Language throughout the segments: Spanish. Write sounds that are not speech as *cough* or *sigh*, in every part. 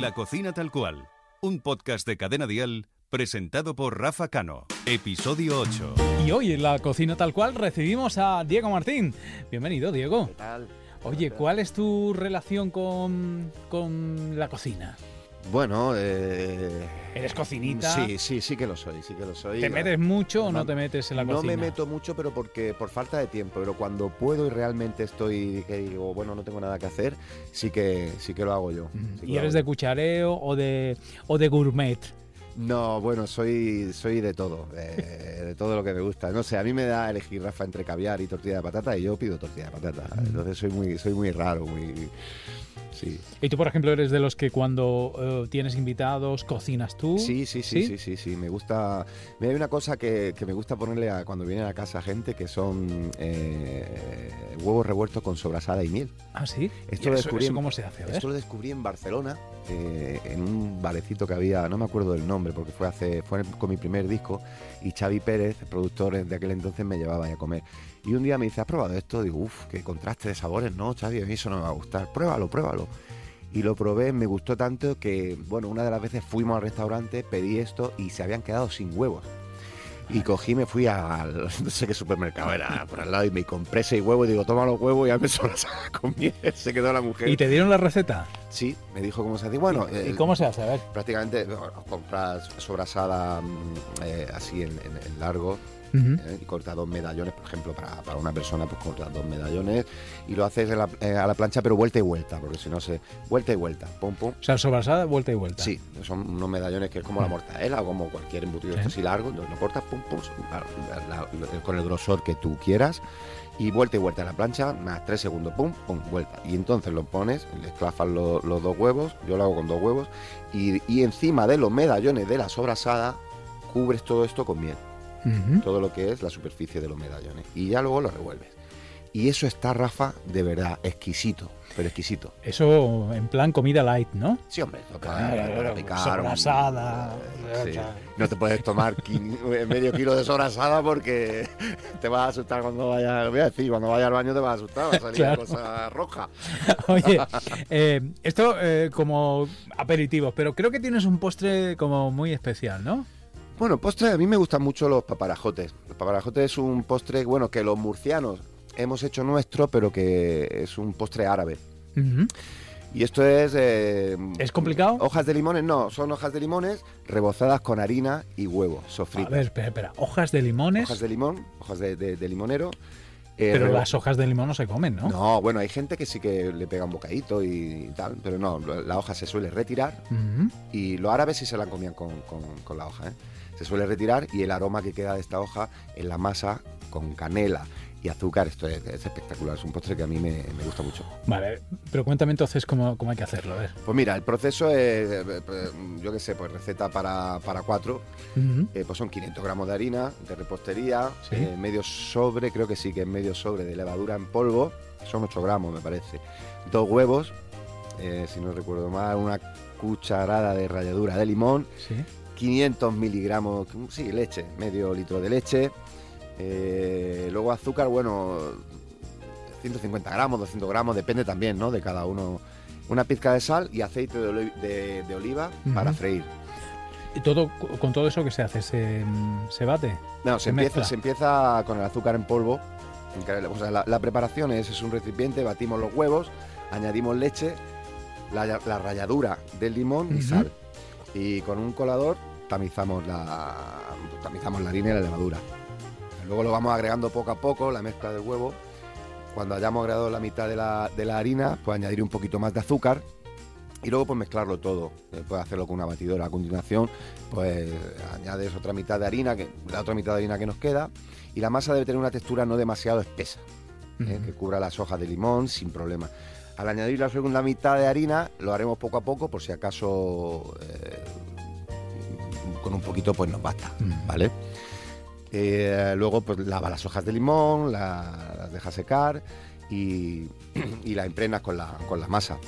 La cocina tal cual, un podcast de Cadena Dial presentado por Rafa Cano, episodio 8. Y hoy en la cocina tal cual recibimos a Diego Martín. Bienvenido, Diego. ¿Qué tal? Oye, ¿cuál es tu relación con, con la cocina? Bueno, eh... ¿Eres cocinita? Sí, sí, sí que lo soy, sí que lo soy. ¿Te metes mucho o no te metes en la no cocina? me meto mucho, pero porque por falta de tiempo. Pero cuando puedo y realmente estoy, que digo, bueno, no tengo nada que hacer, sí que sí que lo hago yo. sí ¿Y eres de cuchareo o de, o de gourmet? No, bueno, soy, soy de todo, eh, de todo lo que me gusta. No sé, a mí me da elegir, Rafa, entre caviar y tortilla de patata y yo pido tortilla de patata. Entonces soy muy, soy muy raro, muy... Sí. ¿Y tú, por ejemplo, eres de los que cuando eh, tienes invitados cocinas tú? Sí, sí, sí, sí, sí, sí, Me gusta. Mira, hay una cosa que, que me gusta ponerle a cuando viene a casa gente que son eh, huevos revueltos con sobrasada y miel. ¿Ah, sí? Esto ¿Y lo eso, descubrí eso en- cómo se hace? Esto lo descubrí en Barcelona, eh, en un barecito que había, no me acuerdo del nombre, porque fue hace fue con mi primer disco, y Xavi Pérez, productor de aquel entonces, me llevaba a comer. Y un día me dice, ¿has probado esto? Digo, uff, qué contraste de sabores, no, Xavi, a mí eso no me va a gustar. Pruébalo, pruébalo. Y lo probé, me gustó tanto que, bueno, una de las veces fuimos al restaurante, pedí esto y se habían quedado sin huevos. Y cogí, me fui al, *laughs* no sé qué supermercado era, por al lado, y me compré seis huevos y digo, toma los huevos y ya me miel. Se quedó la mujer. ¿Y te dieron la receta? Sí, me dijo cómo se hace. Bueno, ¿Y eh, cómo se hace? A ver. prácticamente bueno, compras sobrasada mm, eh, así en, en- en largo eh, y cortas dos medallones, por ejemplo, para, para una persona, pues cortas dos medallones y lo haces la- eh, a la plancha, pero vuelta y vuelta, porque si no se. Vuelta y vuelta, pum, pum. O sea, sobrasada, vuelta y vuelta. Sí, son unos medallones que es como la mortadela o como cualquier embutido Sí. esto así largo, entonces lo cortas pum, pum, la- la- la- con el grosor que tú quieras y vuelta y vuelta a la plancha, más tres segundos, pum, pum, vuelta. Y entonces lo pones, le esclafas lo- los dos huevos, yo lo hago con dos huevos, y, y encima de los medallones de la sobrasada cubres todo esto con miel, todo lo que es la superficie de los medallones, y ya luego lo revuelves. Y eso está, Rafa, de verdad, exquisito, pero exquisito. Eso en plan comida light, ¿no? Sí, hombre, toca Claro, para picar. sobrasada, Sí. o sea. No te puedes tomar quin- medio kilo de sobrasada porque *laughs* te vas a asustar cuando vayas. Voy a decir, cuando vayas al baño te vas a asustar, va a salir Claro. cosa roja. *laughs* Oye, eh, esto eh, como aperitivos, pero creo que tienes un postre como muy especial, ¿no? Bueno, postre, a mí me gustan mucho los paparajotes. Los paparajotes es un postre, bueno, que los murcianos hemos hecho nuestro, pero que es un postre árabe. Y esto es... eh, ¿Es complicado? Hojas de limones, no, son hojas de limones rebozadas con harina y huevo, A sofritas. ver, espera, espera. Hojas de limones, Hojas de limón, hojas de, de- de limonero. eh, pero las hojas de limón no se comen, ¿no? No, bueno, hay gente que sí que le pega un bocadito y tal, pero no, la hoja se suele retirar y los árabes sí se la comían con, con- con la hoja, ¿eh? Se suele retirar y el aroma que queda de esta hoja en la masa con canela y azúcar, esto es, es espectacular, es un postre que a mí me, me gusta mucho. Vale, pero cuéntame entonces cómo, cómo hay que hacerlo, a ver. Pues mira, el proceso es, eh, eh, yo qué sé, pues receta para, para cuatro, eh, pues son 500 gramos de harina, de repostería, Sí. eh, medio sobre, creo que sí que es medio sobre de levadura en polvo, son 8 gramos me parece, dos huevos, eh, si no recuerdo mal, una cucharada de ralladura de limón, Sí. 500 miligramos, sí, leche, medio litro de leche, eh, luego azúcar, bueno, 150 gramos, 200 gramos, depende también, ¿no? De cada uno. Una pizca de sal y aceite de, oli- de- de oliva para freír. ¿Y todo, con todo eso que se hace? ¿Se, se bate? No, Se se empieza, se empieza con el azúcar en polvo. O sea, la, la preparación es, es un recipiente, batimos los huevos, añadimos leche, la, la ralladura del limón y sal. Y con un colador tamizamos la, tamizamos la harina y la levadura. Luego lo vamos agregando poco a poco, la mezcla del huevo. Cuando hayamos agregado la mitad de la, de la harina, pues añadir un poquito más de azúcar y luego pues mezclarlo todo. Puedes hacerlo con una batidora. A continuación, pues añades otra mitad de harina, que, la otra mitad de harina que nos queda, y la masa debe tener una textura no demasiado espesa, ¿eh? Que cubra las hojas de limón sin problema. Al añadir la segunda mitad de harina, lo haremos poco a poco, por si acaso eh, con un poquito pues nos basta. ¿vale? Eh, luego pues lava las hojas de limón, la- las deja secar y, y la impregnas con la, con la masa,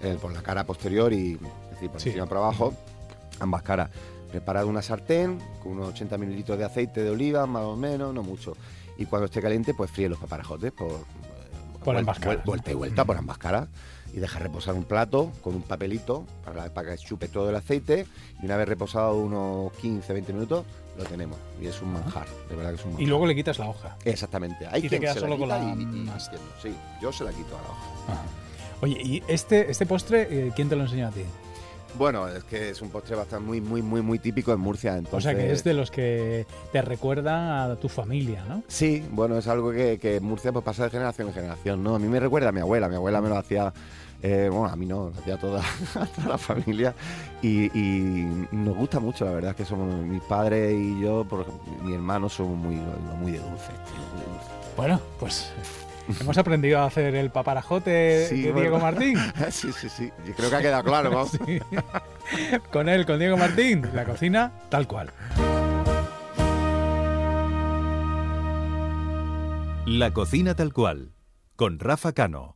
eh, por la cara posterior y es decir, por Sí. encima por abajo, ambas caras. Preparad una sartén con unos 80 mililitros de aceite de oliva, más o menos, no mucho. Y cuando esté caliente, pues fríe los paparajotes por, ambas caras, vuel- Vuelta y vuelta por ambas caras. Y dejar reposar un plato con un papelito para, para que chupe todo el aceite y una vez reposado unos 15-20 minutos lo tenemos y es un manjar, de verdad que es un manjar. Y luego le quitas la hoja. Exactamente. Hay Y te quien quedas se solo con quita la y-. Sí, yo se la quito a la hoja. Ajá. Oye, ¿y este, este postre eh, quién te lo enseñó a ti? Bueno, es que es un postre bastante muy, muy, muy, muy típico en Murcia. Entonces, O sea, que es de los que te recuerdan a tu familia, ¿no? Sí, bueno, es algo que, que en Murcia pues, pasa de generación en generación, ¿no? A mí me recuerda a mi abuela, mi abuela me lo hacía, eh, bueno, a mí no, a toda, *laughs* a toda la familia y, y nos gusta mucho, la verdad, es que somos mis padres y yo, mi hermano, somos muy, muy de dulce, tío, muy de dulce. Bueno, pues *laughs* hemos aprendido a hacer el paparajote Sí, de bueno. Diego Martín. *laughs* Sí, sí, sí, yo creo que ha quedado claro, ¿no? Sí. Con él, con Diego Martín, la cocina tal cual. La cocina tal cual, con Rafa Cano.